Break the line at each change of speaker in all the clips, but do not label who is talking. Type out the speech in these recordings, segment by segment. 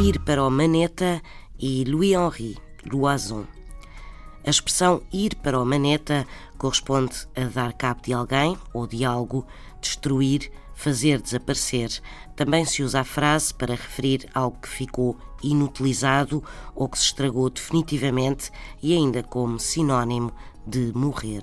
ir para o Maneta e Louis-Henri Loison. A expressão ir para o Maneta corresponde a dar cabo de alguém ou de algo, destruir, fazer desaparecer. Também se usa a frase para referir algo que ficou inutilizado ou que se estragou definitivamente e ainda como sinónimo de morrer.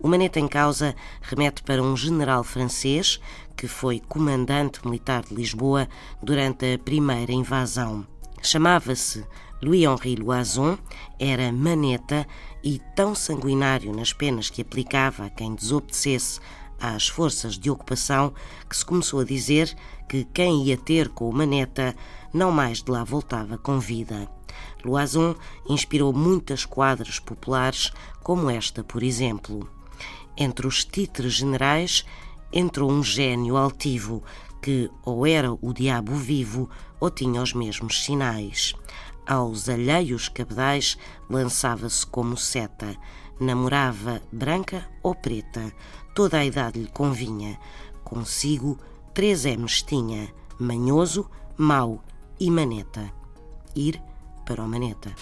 O maneta em causa remete para um general francês que foi comandante militar de Lisboa durante a primeira invasão. Chamava-se Louis-Henri Loison, era maneta e tão sanguinário nas penas que aplicava a quem desobedecesse às forças de ocupação que se começou a dizer que quem ia ter com o maneta não mais de lá voltava com vida. Loison inspirou muitas quadras populares, como esta, por exemplo. Entre os títulos generais entrou um gênio altivo que ou era o diabo vivo ou tinha os mesmos sinais. Aos alheios cabedais lançava-se como seta, namorava branca ou preta, toda a idade lhe convinha. Consigo três M's tinha, manhoso, mau e maneta. Ir para o maneta.